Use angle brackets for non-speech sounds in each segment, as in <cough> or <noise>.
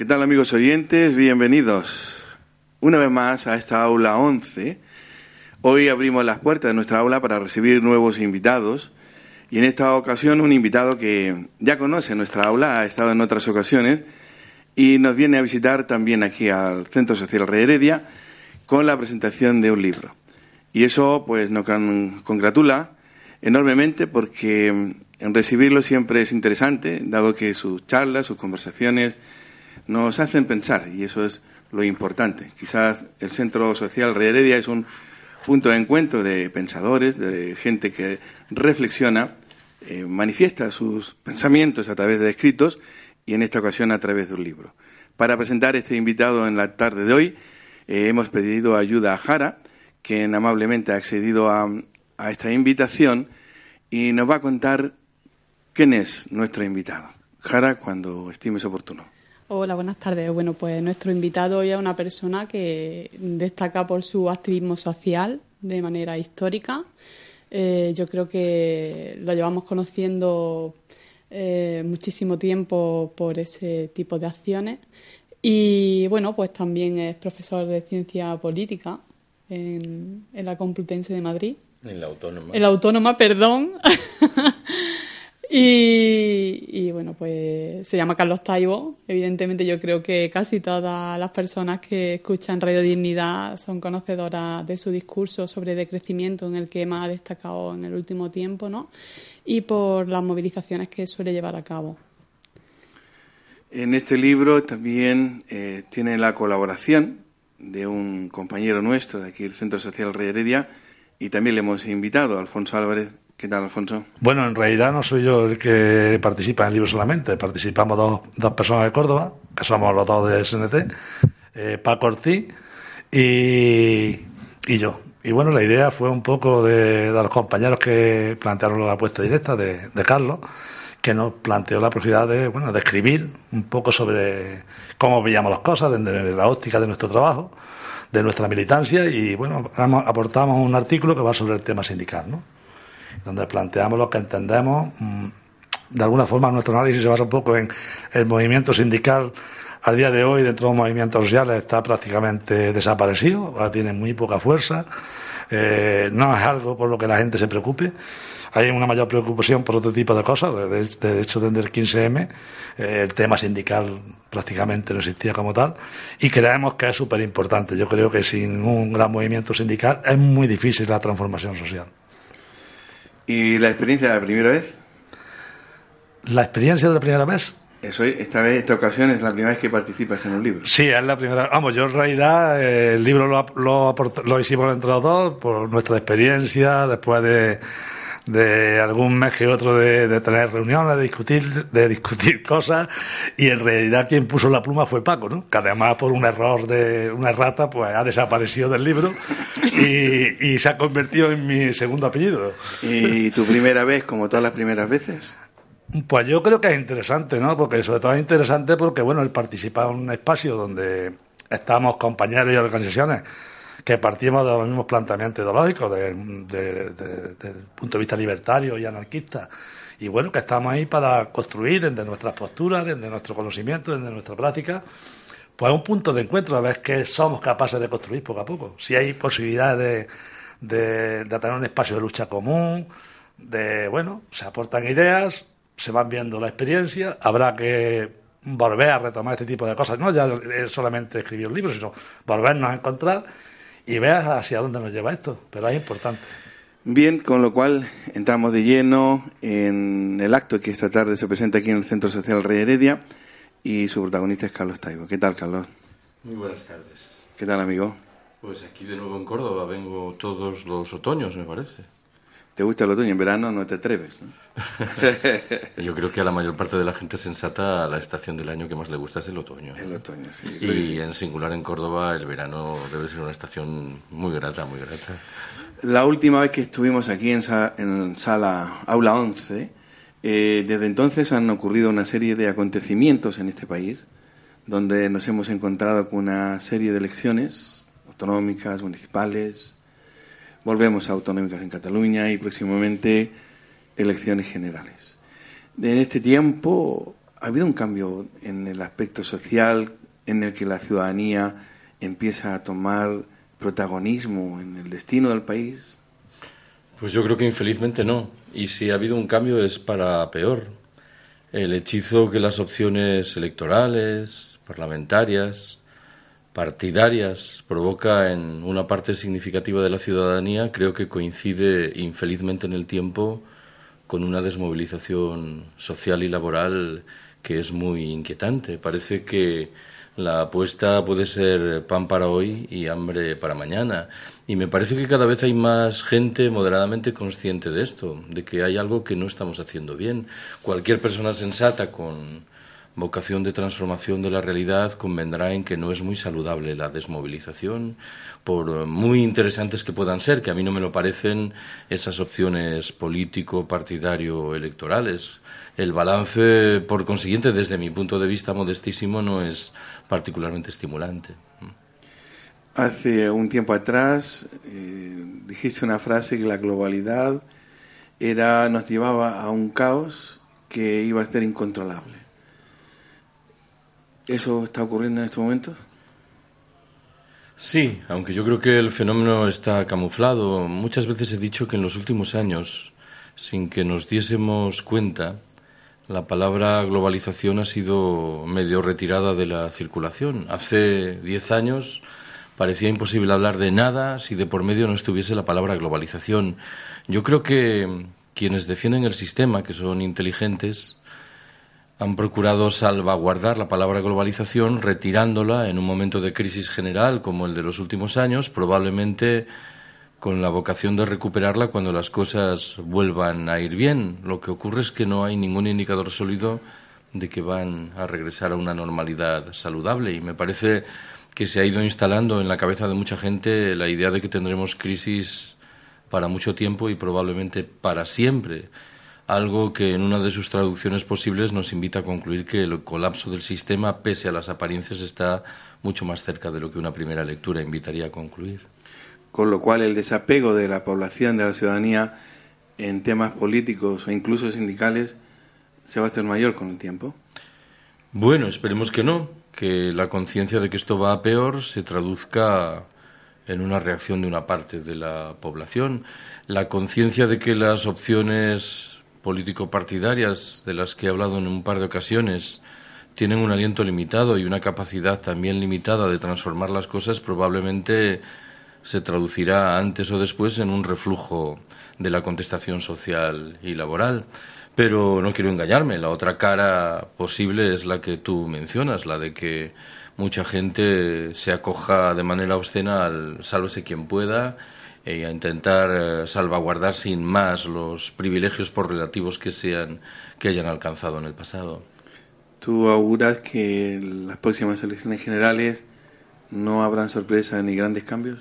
¿Qué tal amigos oyentes? Bienvenidos una vez más a esta aula 11. Hoy abrimos las puertas de nuestra aula para recibir nuevos invitados y en esta ocasión un invitado que ya conoce nuestra aula, ha estado en otras ocasiones y nos viene a visitar también aquí al Centro Social Rey Heredia con la presentación de un libro. Y eso pues nos congratula enormemente porque en recibirlo siempre es interesante, dado que sus charlas, sus conversaciones nos hacen pensar y eso es lo importante. Quizás el Centro Social Rey Heredia es un punto de encuentro de pensadores, de gente que reflexiona, eh, manifiesta sus pensamientos a través de escritos y en esta ocasión a través de un libro. Para presentar este invitado en la tarde de hoy, eh, hemos pedido ayuda a Jara, quien amablemente ha accedido a, a esta invitación y nos va a contar quién es nuestro invitado. Jara, cuando estimes oportuno. Hola, buenas tardes. Bueno, pues nuestro invitado hoy es una persona que destaca por su activismo social de manera histórica. Eh, yo creo que lo llevamos conociendo eh, muchísimo tiempo por ese tipo de acciones. Y bueno, pues también es profesor de ciencia política en, en la Complutense de Madrid. En la Autónoma. En la Autónoma, perdón. <laughs> Y, bueno, pues se llama Carlos Taibo. Evidentemente yo creo que casi todas las personas que escuchan Radio Dignidad son conocedoras de su discurso sobre decrecimiento en el que más ha destacado en el último tiempo, ¿no? Y por las movilizaciones que suele llevar a cabo. En este libro también eh, tiene la colaboración de un compañero nuestro de aquí, el Centro Social Rey Heredia, y también le hemos invitado, Alfonso Álvarez, ¿Qué tal, Alfonso? Bueno, en realidad no soy yo el que participa en el libro solamente. Participamos dos, dos personas de Córdoba, que somos los dos de SNT, eh, Paco Ortiz y, y yo. Y bueno, la idea fue un poco de, de los compañeros que plantearon la apuesta directa de, de, Carlos, que nos planteó la posibilidad de, bueno, de escribir un poco sobre cómo veíamos las cosas desde la óptica de nuestro trabajo, de nuestra militancia y bueno, aportamos un artículo que va sobre el tema sindical, ¿no? Donde planteamos lo que entendemos. Mm, de alguna forma, nuestro análisis se basa un poco en el movimiento sindical. Al día de hoy, dentro de los movimientos sociales, está prácticamente desaparecido, tiene muy poca fuerza. Eh, no es algo por lo que la gente se preocupe. Hay una mayor preocupación por otro tipo de cosas. De, hecho, desde el 15M, eh, el tema sindical prácticamente no existía como tal. Y creemos que es súper importante. Yo creo que sin un gran movimiento sindical es muy difícil la transformación social. ¿Y la experiencia de la primera vez? ¿La experiencia de la primera vez? Eso, esta vez, esta ocasión es la primera vez que participas en un libro. Sí, es la primera. Vamos, yo en realidad eh, el libro lo, lo, lo hicimos entre los dos por nuestra experiencia, después de de algún mes que otro de, tener reuniones, de discutir, de discutir <laughs> cosas, y en realidad quien puso la pluma fue Paco, ¿no? Que además por un error de una rata, pues ha desaparecido del libro y, se ha convertido en mi segundo apellido. ¿Y tu primera vez, como todas las primeras veces? Pues yo creo que es interesante, ¿no? Porque sobre todo es interesante porque, bueno, él participa en un espacio donde estamos compañeros y organizaciones que partimos de los mismos planteamientos ideológicos desde el punto de vista libertario y anarquista. Y bueno, que estamos ahí para construir desde nuestras posturas, desde nuestro conocimiento, desde nuestra práctica, pues un punto de encuentro a ver qué somos capaces de construir poco a poco. Si hay posibilidades de, de tener un espacio de lucha común, de, bueno, se aportan ideas, se van viendo la experiencia, habrá que volver a retomar este tipo de cosas, no ya solamente escribir un libro, sino volvernos a encontrar y veas hacia dónde nos lleva esto, pero es importante. Bien, con lo cual entramos de lleno en el acto que esta tarde se presenta aquí en el Centro Social Rey Heredia y su protagonista es Carlos Taibo. ¿Qué tal, Carlos? Muy buenas tardes. ¿Qué tal, amigo? Pues aquí de nuevo en Córdoba, vengo todos los otoños, me parece. ¿Te gusta el otoño? En verano no te atreves. <laughs> Yo creo que a la mayor parte de la gente sensata la estación del año que más le gusta es el otoño. El otoño, sí. Y en singular en Córdoba el verano debe ser una estación muy grata, muy grata. La última vez que estuvimos aquí en, en sala aula 11, eh, desde entonces han ocurrido una serie de acontecimientos en este país, donde nos hemos encontrado con una serie de elecciones autonómicas, municipales, Volvemos a autonómicas en Cataluña y próximamente elecciones generales. En este tiempo ¿Ha habido un cambio en el aspecto social en el que la ciudadanía empieza a tomar protagonismo en el destino del país? Pues yo creo que infelizmente no. Y si ha habido un cambio es para peor. El hechizo que las opciones electorales, parlamentarias, partidarias provoca en una parte significativa de la ciudadanía creo que coincide infelizmente en el tiempo con una desmovilización social y laboral que es muy inquietante. Parece que la apuesta puede ser pan para hoy y hambre para mañana. Y me parece que cada vez hay más gente moderadamente consciente de esto, de que hay algo que no estamos haciendo bien. Cualquier persona sensata con vocación de transformación de la realidad convendrá en que no es muy saludable la desmovilización, por muy interesantes que puedan ser, que a mí no me lo parecen esas opciones político, partidario, electorales. El balance, por consiguiente, desde mi punto de vista modestísimo, no es particularmente estimulante. Hace un tiempo atrás eh, dijiste una frase que la globalidad era nos llevaba a un caos que iba a ser incontrolable. ¿Eso está ocurriendo en estos momentos? Sí, aunque yo creo que el fenómeno está camuflado. Muchas veces he dicho que en los últimos años, sin que nos diésemos cuenta, la palabra globalización ha sido medio retirada de la circulación. Hace diez años parecía imposible hablar de nada si de por medio no estuviese la palabra globalización. Yo creo que quienes defienden el sistema, que son inteligentes, han procurado salvaguardar la palabra globalización retirándola en un momento de crisis general como el de los últimos años, probablemente con la vocación de recuperarla cuando las cosas vuelvan a ir bien. Lo que ocurre es que no hay ningún indicador sólido de que van a regresar a una normalidad saludable y me parece que se ha ido instalando en la cabeza de mucha gente la idea de que tendremos crisis para mucho tiempo y probablemente para siempre algo que en una de sus traducciones posibles nos invita a concluir que el colapso del sistema, pese a las apariencias, está mucho más cerca de lo que una primera lectura invitaría a concluir. Con lo cual el desapego de la población, de la ciudadanía, en temas políticos o incluso sindicales, se va a hacer mayor con el tiempo. Bueno, esperemos que no, que la conciencia de que esto va a peor se traduzca en una reacción de una parte de la población. La conciencia de que las opciones político-partidarias de las que he hablado en un par de ocasiones tienen un aliento limitado y una capacidad también limitada de transformar las cosas, probablemente se traducirá antes o después en un reflujo de la contestación social y laboral. Pero no quiero engañarme, la otra cara posible es la que tú mencionas, la de que mucha gente se acoja de manera obscena al sálvese quien pueda y a intentar eh, salvaguardar sin más los privilegios por relativos que sean que hayan alcanzado en el pasado. ¿Tú auguras que las próximas elecciones generales no habrán sorpresas ni grandes cambios?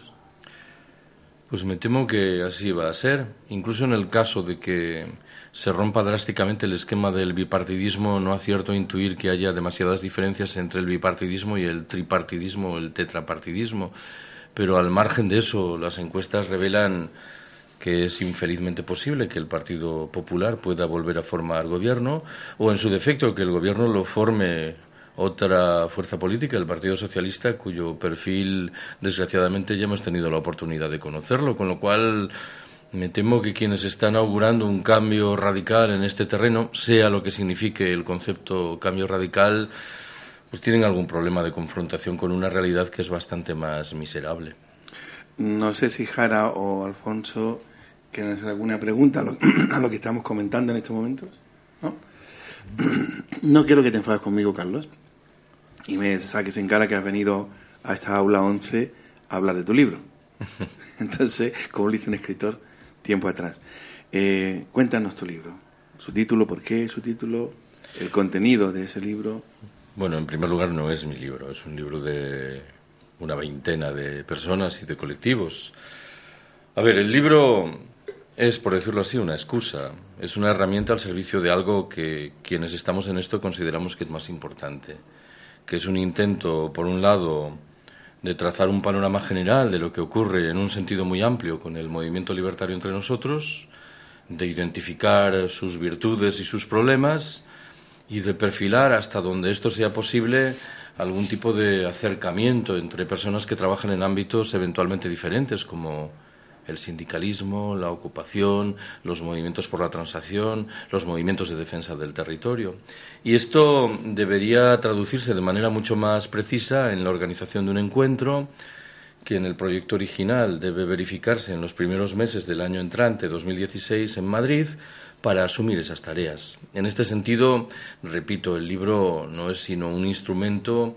Pues me temo que así va a ser. Incluso en el caso de que se rompa drásticamente el esquema del bipartidismo, no acierto a intuir que haya demasiadas diferencias entre el bipartidismo y el tripartidismo o el tetrapartidismo pero al margen de eso, las encuestas revelan que es infelizmente posible que el Partido Popular pueda volver a formar gobierno o, en su defecto, que el gobierno lo forme otra fuerza política, el Partido Socialista, cuyo perfil, desgraciadamente, ya hemos tenido la oportunidad de conocerlo, con lo cual me temo que quienes están augurando un cambio radical en este terreno, sea lo que signifique el concepto cambio radical, pues tienen algún problema de confrontación con una realidad que es bastante más miserable. No sé si Jara o Alfonso quieren hacer alguna pregunta a lo, <clears throat> que estamos comentando en estos momentos. ¿No? <clears throat> no quiero que te enfades conmigo, Carlos, y me saques en cara que has venido a esta aula 11 a hablar de tu libro. <laughs> Entonces, como lo dice un escritor tiempo atrás, eh, cuéntanos tu libro, su título, por qué su título, el contenido de ese libro. Bueno, en primer lugar no es mi libro, es un libro de una veintena de personas y de colectivos. A ver, el libro es, por decirlo así, una excusa, es una herramienta al servicio de algo que quienes estamos en esto consideramos que es más importante, que es un intento, por un lado, de trazar un panorama general de lo que ocurre en un sentido muy amplio con el movimiento libertario entre nosotros, de identificar sus virtudes y sus problemas, y de perfilar hasta donde esto sea posible algún tipo de acercamiento entre personas que trabajan en ámbitos eventualmente diferentes, como el sindicalismo, la ocupación, los movimientos por la transacción, los movimientos de defensa del territorio. Y esto debería traducirse de manera mucho más precisa en la organización de un encuentro que en el proyecto original debe verificarse en los primeros meses del año entrante, 2016, en Madrid, para asumir esas tareas. En este sentido, repito, el libro no es sino un instrumento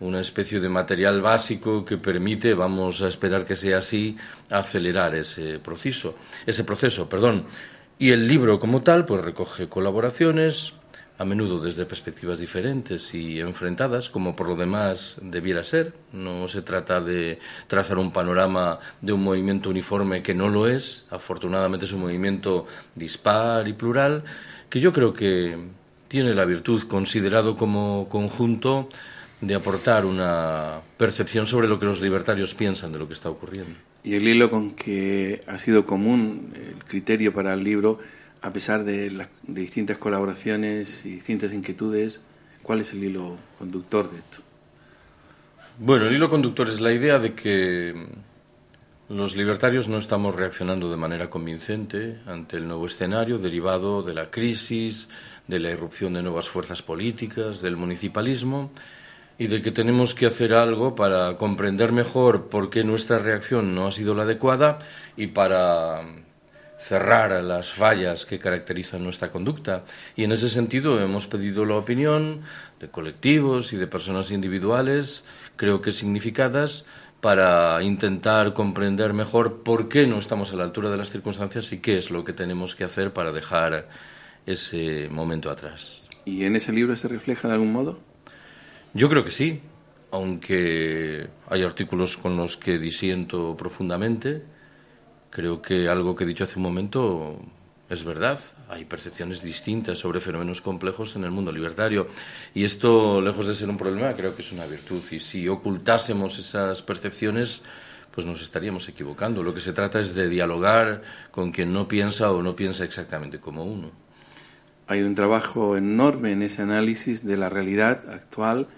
una especie de material básico que permite, vamos a esperar que sea así, acelerar ese proceso, ese proceso, perdón. Y el libro como tal, pues recoge colaboraciones, a menudo desde perspectivas diferentes y enfrentadas, como por lo demás debiera ser. No se trata de trazar un panorama de un movimiento uniforme que no lo es. Afortunadamente es un movimiento dispar y plural, que yo creo que tiene la virtud, considerado como conjunto, de aportar una percepción sobre lo que los libertarios piensan de lo que está ocurriendo. Y el hilo con que ha sido común el criterio para el libro, a pesar de, las, distintas colaboraciones y distintas inquietudes, ¿cuál es el hilo conductor de esto? Bueno, el hilo conductor es la idea de que los libertarios no estamos reaccionando de manera convincente ante el nuevo escenario derivado de la crisis, de la irrupción de nuevas fuerzas políticas, del municipalismo y de que tenemos que hacer algo para comprender mejor por qué nuestra reacción no ha sido la adecuada y para cerrar las fallas que caracterizan nuestra conducta. Y en ese sentido hemos pedido la opinión de colectivos y de personas individuales, creo que significadas, para intentar comprender mejor por qué no estamos a la altura de las circunstancias y qué es lo que tenemos que hacer para dejar ese momento atrás. ¿Y en ese libro se refleja de algún modo? Yo creo que sí, aunque hay artículos con los que disiento profundamente. Creo que algo que he dicho hace un momento es verdad. Hay percepciones distintas sobre fenómenos complejos en el mundo libertario. Y esto, lejos de ser un problema, creo que es una virtud. Y si ocultásemos esas percepciones, pues nos estaríamos equivocando. Lo que se trata es de dialogar con quien no piensa o no piensa exactamente como uno. Hay un trabajo enorme en ese análisis de la realidad actual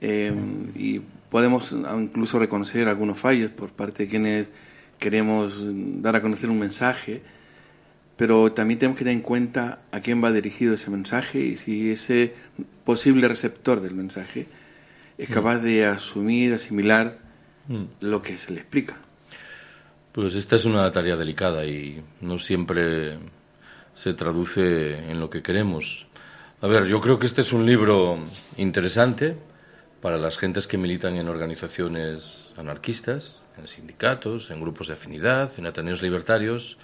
eh, y podemos incluso reconocer algunos fallos por parte de quienes queremos dar a conocer un mensaje, pero también tenemos que tener en cuenta a quién va dirigido ese mensaje y si ese posible receptor del mensaje es capaz de asumir, asimilar mm. lo que se le explica. Pues esta es una tarea delicada y no siempre se traduce en lo que queremos. A ver, yo creo que este es un libro interesante, para las gentes que militan en organizaciones anarquistas, en sindicatos, en grupos de afinidad, en ateneos libertarios,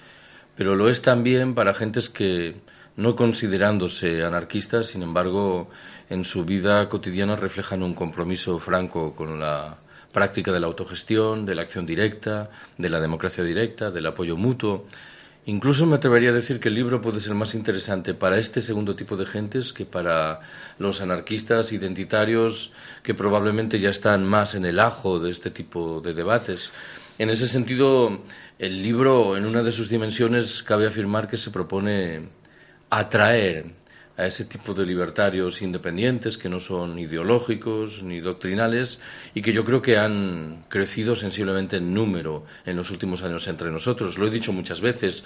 pero lo es también para gentes que, no considerándose anarquistas, sin embargo, en su vida cotidiana reflejan un compromiso franco con la práctica de la autogestión, de la acción directa, de la democracia directa, del apoyo mutuo Incluso me atrevería a decir que el libro puede ser más interesante para este segundo tipo de gentes que para los anarquistas identitarios que probablemente ya están más en el ajo de este tipo de debates. En ese sentido, el libro, en una de sus dimensiones, cabe afirmar que se propone atraer a ese tipo de libertarios independientes que no son ideológicos ni doctrinales y que yo creo que han crecido sensiblemente en número en los últimos años entre nosotros. Lo he dicho muchas veces,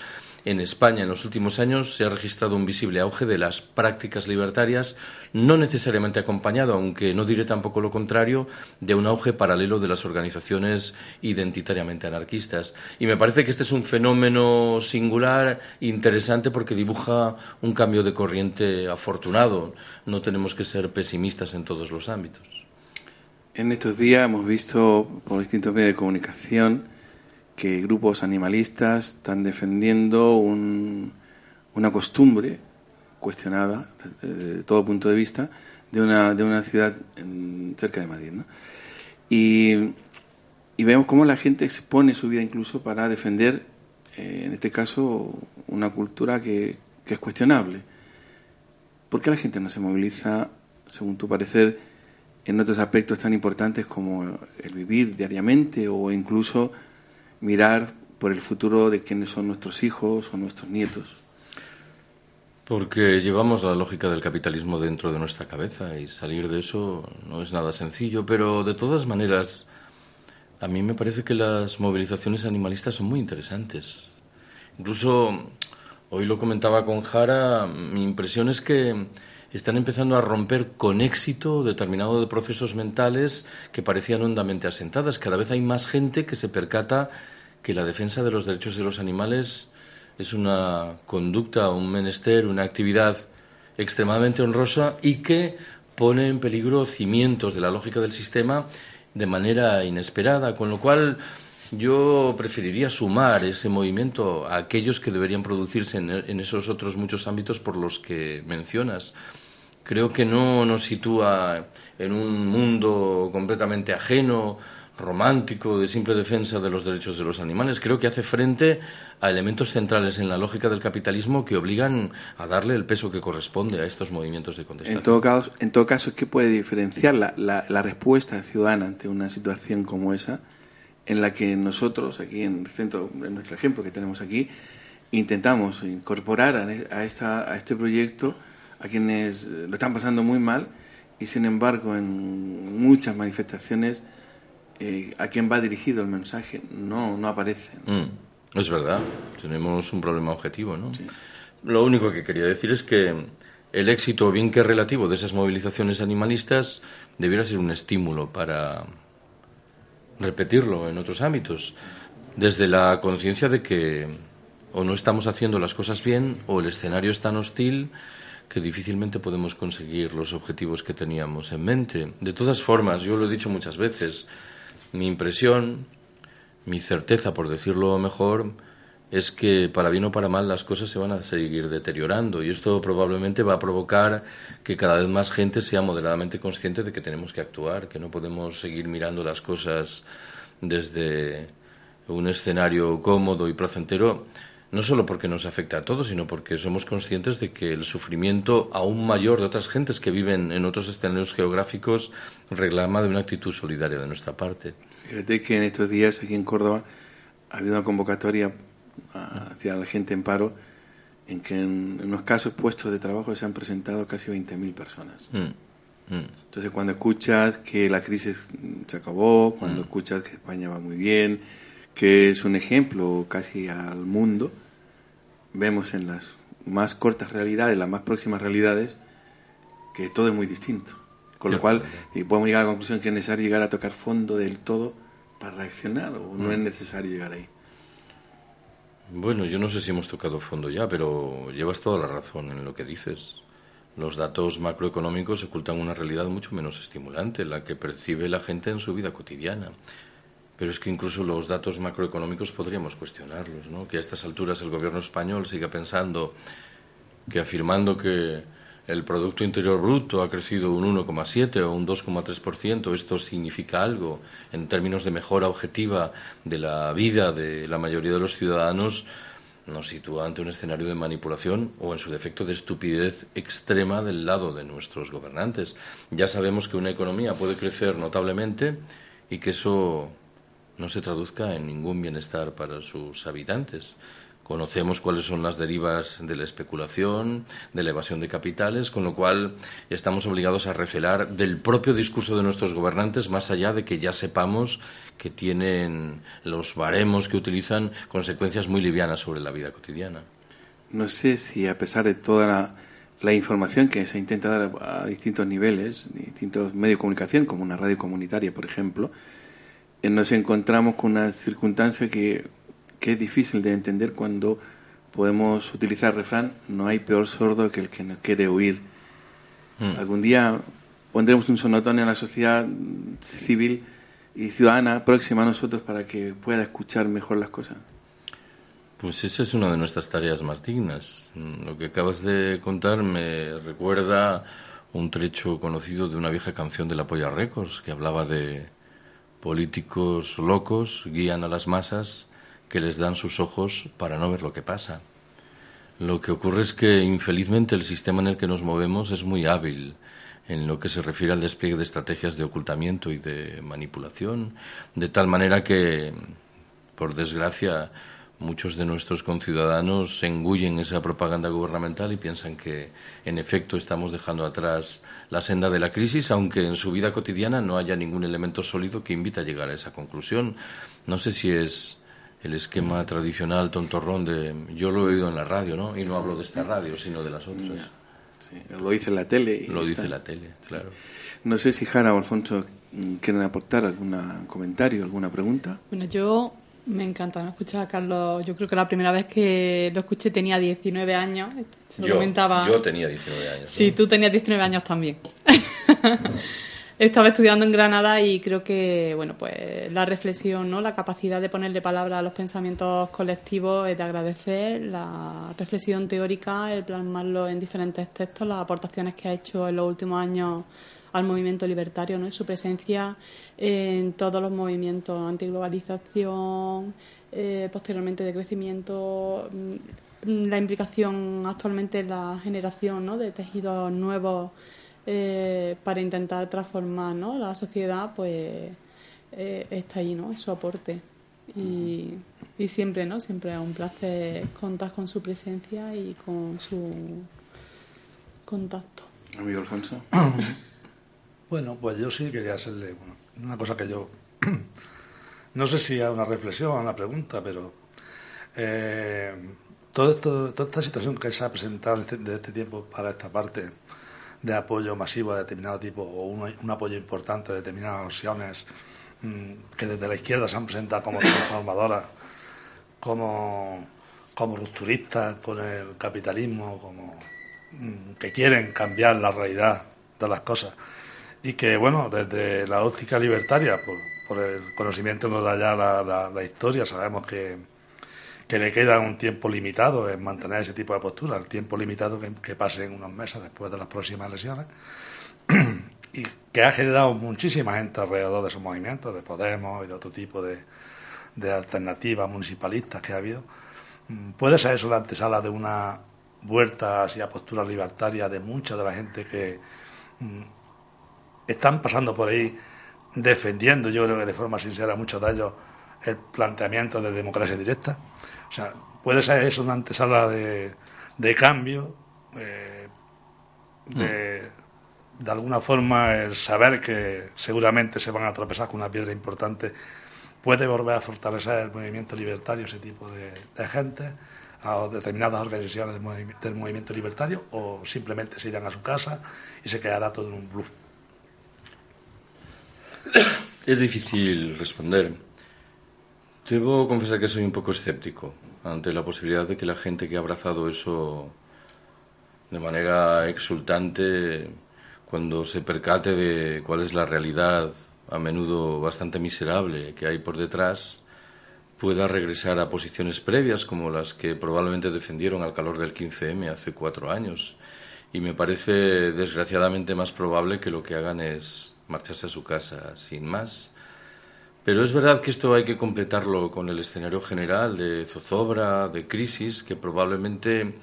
en España en los últimos años se ha registrado un visible auge de las prácticas libertarias, no necesariamente acompañado, aunque no diré tampoco lo contrario, de un auge paralelo de las organizaciones identitariamente anarquistas. Y me parece que este es un fenómeno singular, interesante, porque dibuja un cambio de corriente afortunado. No tenemos que ser pesimistas en todos los ámbitos. En estos días hemos visto por distintos medios de comunicación que grupos animalistas están defendiendo una costumbre cuestionada desde todo punto de vista de una, de una ciudad cerca de Madrid. Y, vemos cómo la gente expone su vida incluso para defender, eh, en este caso, una cultura que, que es cuestionable. ¿Por qué la gente no se moviliza, según tu parecer, en otros aspectos tan importantes como el vivir diariamente o incluso mirar por el futuro de quiénes son nuestros hijos o nuestros nietos? Porque llevamos la lógica del capitalismo dentro de nuestra cabeza y salir de eso no es nada sencillo, pero de todas maneras, a mí me parece que las movilizaciones animalistas son muy interesantes. Incluso hoy lo comentaba con Jara, mi impresión es que están empezando a romper con éxito determinados de procesos mentales que parecían hondamente asentadas. Cada vez hay más gente que se percata que la defensa de los derechos de los animales es una conducta, un menester, una actividad extremadamente honrosa y que pone en peligro cimientos de la lógica del sistema de manera inesperada, con lo cual yo preferiría sumar ese movimiento a aquellos que deberían producirse en, esos otros muchos ámbitos por los que mencionas. Creo que no nos sitúa en un mundo completamente ajeno romántico de simple defensa de los derechos de los animales. Creo que hace frente a elementos centrales en la lógica del capitalismo que obligan a darle el peso que corresponde a estos movimientos de contestación. En todo caso, en todo caso ¿qué puede diferenciar la, la, respuesta ciudadana ante una situación como esa, en la que nosotros, aquí en el centro, en nuestro ejemplo que tenemos aquí, intentamos incorporar a, esta, a este proyecto a quienes lo están pasando muy mal y sin embargo en muchas manifestaciones eh, a quién va dirigido el mensaje no, no aparece. Mm, es verdad, tenemos un problema objetivo, ¿no? Lo único que quería decir es que el éxito, bien que relativo, de esas movilizaciones animalistas debiera ser un estímulo para repetirlo en otros ámbitos, desde la conciencia de que o no estamos haciendo las cosas bien o el escenario es tan hostil que difícilmente podemos conseguir los objetivos que teníamos en mente. De todas formas, yo lo he dicho muchas veces, mi impresión, mi certeza, por decirlo mejor, es que para bien o para mal las cosas se van a seguir deteriorando y esto probablemente va a provocar que cada vez más gente sea moderadamente consciente de que tenemos que actuar, que no podemos seguir mirando las cosas desde un escenario cómodo y placentero, no solo porque nos afecta a todos, sino porque somos conscientes de que el sufrimiento aún mayor de otras gentes que viven en otros escenarios geográficos reclama de una actitud solidaria de nuestra parte. Fíjate que en estos días aquí en Córdoba ha habido una convocatoria hacia la gente en paro en que en, unos casos puestos de trabajo se han presentado casi 20.000 personas. Mm, mm. Entonces, cuando escuchas que la crisis se acabó, cuando mm. escuchas que España va muy bien, que es un ejemplo casi al mundo, vemos en las más cortas realidades, las más próximas realidades, que todo es muy distinto. Con lo cual, y podemos llegar a la conclusión que es necesario llegar a tocar fondo del todo para reaccionar, o no es necesario llegar ahí. Bueno, yo no sé si hemos tocado fondo ya, pero llevas toda la razón en lo que dices. Los datos macroeconómicos ocultan una realidad mucho menos estimulante, la que percibe la gente en su vida cotidiana. Pero es que incluso los datos macroeconómicos podríamos cuestionarlos, ¿no? Que a estas alturas el gobierno español siga pensando que afirmando que el Producto Interior Bruto ha crecido un 1,7 o un 2,3%. Esto significa algo en términos de mejora objetiva de la vida de la mayoría de los ciudadanos. Nos sitúa ante un escenario de manipulación o, en su defecto, de estupidez extrema del lado de nuestros gobernantes. Ya sabemos que una economía puede crecer notablemente y que eso no se traduzca en ningún bienestar para sus habitantes. Conocemos cuáles son las derivas de la especulación, de la evasión de capitales, con lo cual estamos obligados a recelar del propio discurso de nuestros gobernantes, más allá de que ya sepamos que tienen los baremos que utilizan consecuencias muy livianas sobre la vida cotidiana. No sé si a pesar de toda la, información que se intenta dar a, distintos niveles, distintos medios de comunicación, como una radio comunitaria, por ejemplo, eh, nos encontramos con una circunstancia que que es difícil de entender cuando podemos utilizar refrán, no hay peor sordo que el que no quiere oír. Hmm. Algún día pondremos un sonotón en la sociedad civil y ciudadana próxima a nosotros para que pueda escuchar mejor las cosas. Pues esa es una de nuestras tareas más dignas. Lo que acabas de contar me recuerda un trecho conocido de una vieja canción de la Polla Records que hablaba de políticos locos guían a las masas que les dan sus ojos para no ver lo que pasa. Lo que ocurre es que, infelizmente, el sistema en el que nos movemos es muy hábil en lo que se refiere al despliegue de estrategias de ocultamiento y de manipulación, de tal manera que, por desgracia, muchos de nuestros conciudadanos engullen esa propaganda gubernamental y piensan que, en efecto, estamos dejando atrás la senda de la crisis, aunque en su vida cotidiana no haya ningún elemento sólido que invite a llegar a esa conclusión. No sé si es el esquema tradicional tontorrón de yo lo he oído en la radio, ¿no? Y no hablo de esta radio, sino de las otras. lo dice la tele. lo dice la tele, claro. No sé si Jara o Alfonso quieren aportar algún comentario, alguna pregunta. Bueno, yo me encanta escuchar a Carlos. Yo creo que la primera vez que lo escuché tenía 19 años. Se yo, comentaba. Yo tenía 19 años. Sí, tú tenías 19 años también. <laughs> Estaba estudiando en Granada y creo que, bueno, pues la reflexión, ¿no? La capacidad de ponerle palabra a los pensamientos colectivos es de agradecer. La reflexión teórica, el plasmarlo en diferentes textos, las aportaciones que ha hecho en los últimos años al movimiento libertario, ¿no? su presencia en todos los movimientos antiglobalización, eh, posteriormente de crecimiento, mm, la implicación actualmente en la generación ¿no? de tejidos nuevos eh, para intentar transformar ¿no? la sociedad, pues eh, está ahí, ¿no? su aporte. Y, y siempre, ¿no? Siempre es un placer contar con su presencia y con su contacto. Amigo Alfonso. <coughs> Bueno, pues yo sí quería hacerle una cosa que yo. <coughs> no sé si es una reflexión o una pregunta, pero. Eh, todo esto, toda esta situación que se ha presentado desde este, este tiempo para esta parte de apoyo masivo a determinado tipo o un, apoyo importante a determinadas opciones mm, que desde la izquierda se han presentado como transformadoras, como, como rupturistas con el capitalismo, como mm, que quieren cambiar la realidad de las cosas. Y que, bueno, desde la óptica libertaria, por, el conocimiento que nos da ya la, historia, sabemos que, que, le queda un tiempo limitado en mantener ese tipo de postura, el tiempo limitado que, que pase en unos meses después de las próximas elecciones, <clears throat> y que ha generado muchísima gente alrededor de esos movimientos, de Podemos y de otro tipo de, alternativas municipalistas que ha habido. Mm, puede ser eso la antesala de una vuelta hacia postura libertaria de mucha de la gente que mm, están pasando por ahí defendiendo, yo creo que de forma sincera, muchos de ellos, el planteamiento de democracia directa. O sea, puede ser eso una antesala de, de cambio, eh, de, mm. de, alguna forma el saber que seguramente se van a tropezar con una piedra importante puede volver a fortalecer el movimiento libertario, ese tipo de, gente, a determinadas organizaciones del, del movimiento libertario, o simplemente se irán a su casa y se quedará todo en un bluff. Es difícil responder. Debo confesar que soy un poco escéptico ante la posibilidad de que la gente que ha abrazado eso de manera exultante, cuando se percate de cuál es la realidad, a menudo bastante miserable, que hay por detrás, pueda regresar a posiciones previas como las que probablemente defendieron al calor del 15M hace cuatro años. Y me parece desgraciadamente más probable que lo que hagan es marcharse a su casa sin más. Pero es verdad que esto hay que completarlo con el escenario general de zozobra, de crisis, que probablemente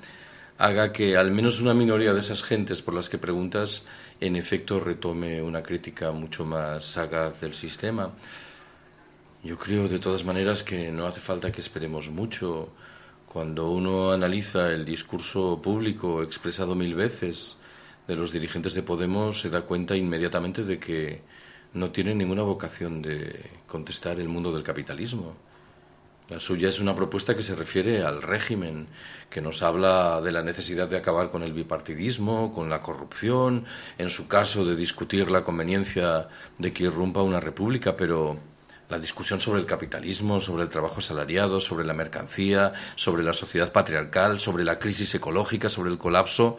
haga que al menos una minoría de esas gentes por las que preguntas en efecto retome una crítica mucho más sagaz del sistema. Yo creo de todas maneras que no hace falta que esperemos mucho. Cuando uno analiza el discurso público expresado mil veces de los dirigentes de Podemos se da cuenta inmediatamente de que no tienen ninguna vocación de contestar el mundo del capitalismo. La suya es una propuesta que se refiere al régimen, que nos habla de la necesidad de acabar con el bipartidismo, con la corrupción, en su caso de discutir la conveniencia de que irrumpa una república, pero la discusión sobre el capitalismo, sobre el trabajo asalariado, sobre la mercancía, sobre la sociedad patriarcal, sobre la crisis ecológica, sobre el colapso,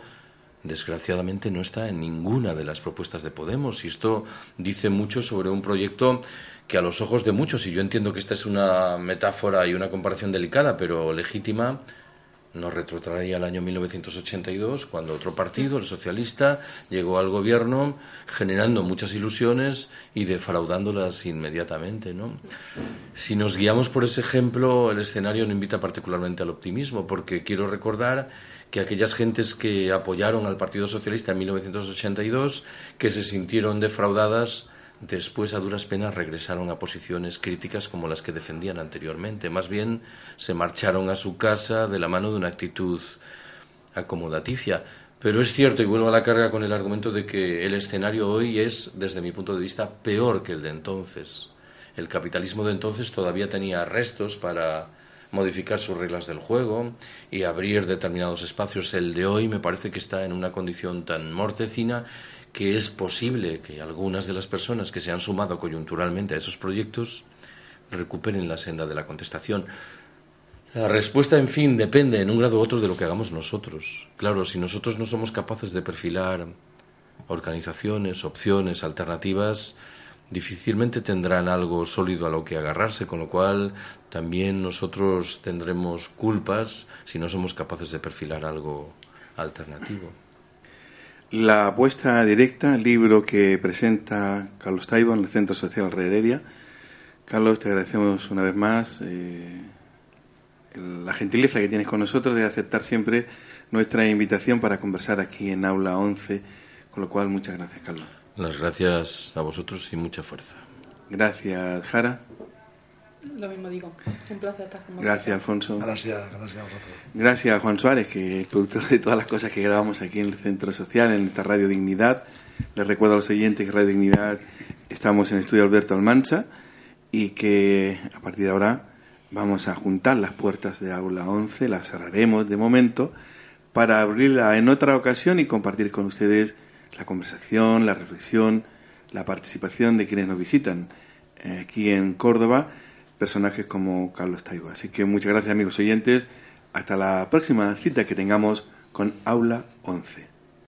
desgraciadamente no está en ninguna de las propuestas de Podemos y esto dice mucho sobre un proyecto que a los ojos de muchos, y yo entiendo que esta es una metáfora y una comparación delicada, pero legítima, nos retrotraía al año 1982, cuando otro partido, el socialista, llegó al gobierno generando muchas ilusiones y defraudándolas inmediatamente. ¿no? Si nos guiamos por ese ejemplo, el escenario no invita particularmente al optimismo, porque quiero recordar que aquellas gentes que apoyaron al Partido Socialista en 1982, que se sintieron defraudadas, después a duras penas regresaron a posiciones críticas como las que defendían anteriormente. Más bien se marcharon a su casa de la mano de una actitud acomodaticia. Pero es cierto, y vuelvo a la carga con el argumento de que el escenario hoy es, desde mi punto de vista, peor que el de entonces. El capitalismo de entonces todavía tenía restos para modificar sus reglas del juego y abrir determinados espacios. El de hoy me parece que está en una condición tan mortecina que es posible que algunas de las personas que se han sumado coyunturalmente a esos proyectos recuperen la senda de la contestación. La respuesta, en fin, depende en un grado u otro de lo que hagamos nosotros. Claro, si nosotros no somos capaces de perfilar organizaciones, opciones, alternativas, difícilmente tendrán algo sólido a lo que agarrarse, con lo cual también nosotros tendremos culpas si no somos capaces de perfilar algo alternativo. La apuesta directa, libro que presenta Carlos Taibo en el Centro Social Heredia. Carlos, te agradecemos una vez más. Eh, la gentileza que tienes con nosotros de aceptar siempre nuestra invitación para conversar aquí en Aula 11, con lo cual muchas gracias, Carlos. Las gracias a vosotros y mucha fuerza. Gracias, Jara. Lo mismo digo. Un placer estar con vosotros. Gracias, Alfonso. Gracias, gracias a vosotros. Gracias, Juan Suárez, que es productor de todas las cosas que grabamos aquí en el Centro Social, en esta Radio Dignidad. Les recuerdo a los oyentes que Radio Dignidad estamos en el estudio Alberto Almanza y que a partir de ahora Vamos a juntar las puertas de aula 11, las cerraremos de momento para abrirla en otra ocasión y compartir con ustedes la conversación, la reflexión, la participación de quienes nos visitan eh, aquí en Córdoba, personajes como Carlos Taibo. Así que muchas gracias amigos oyentes. Hasta la próxima cita que tengamos con Aula 11.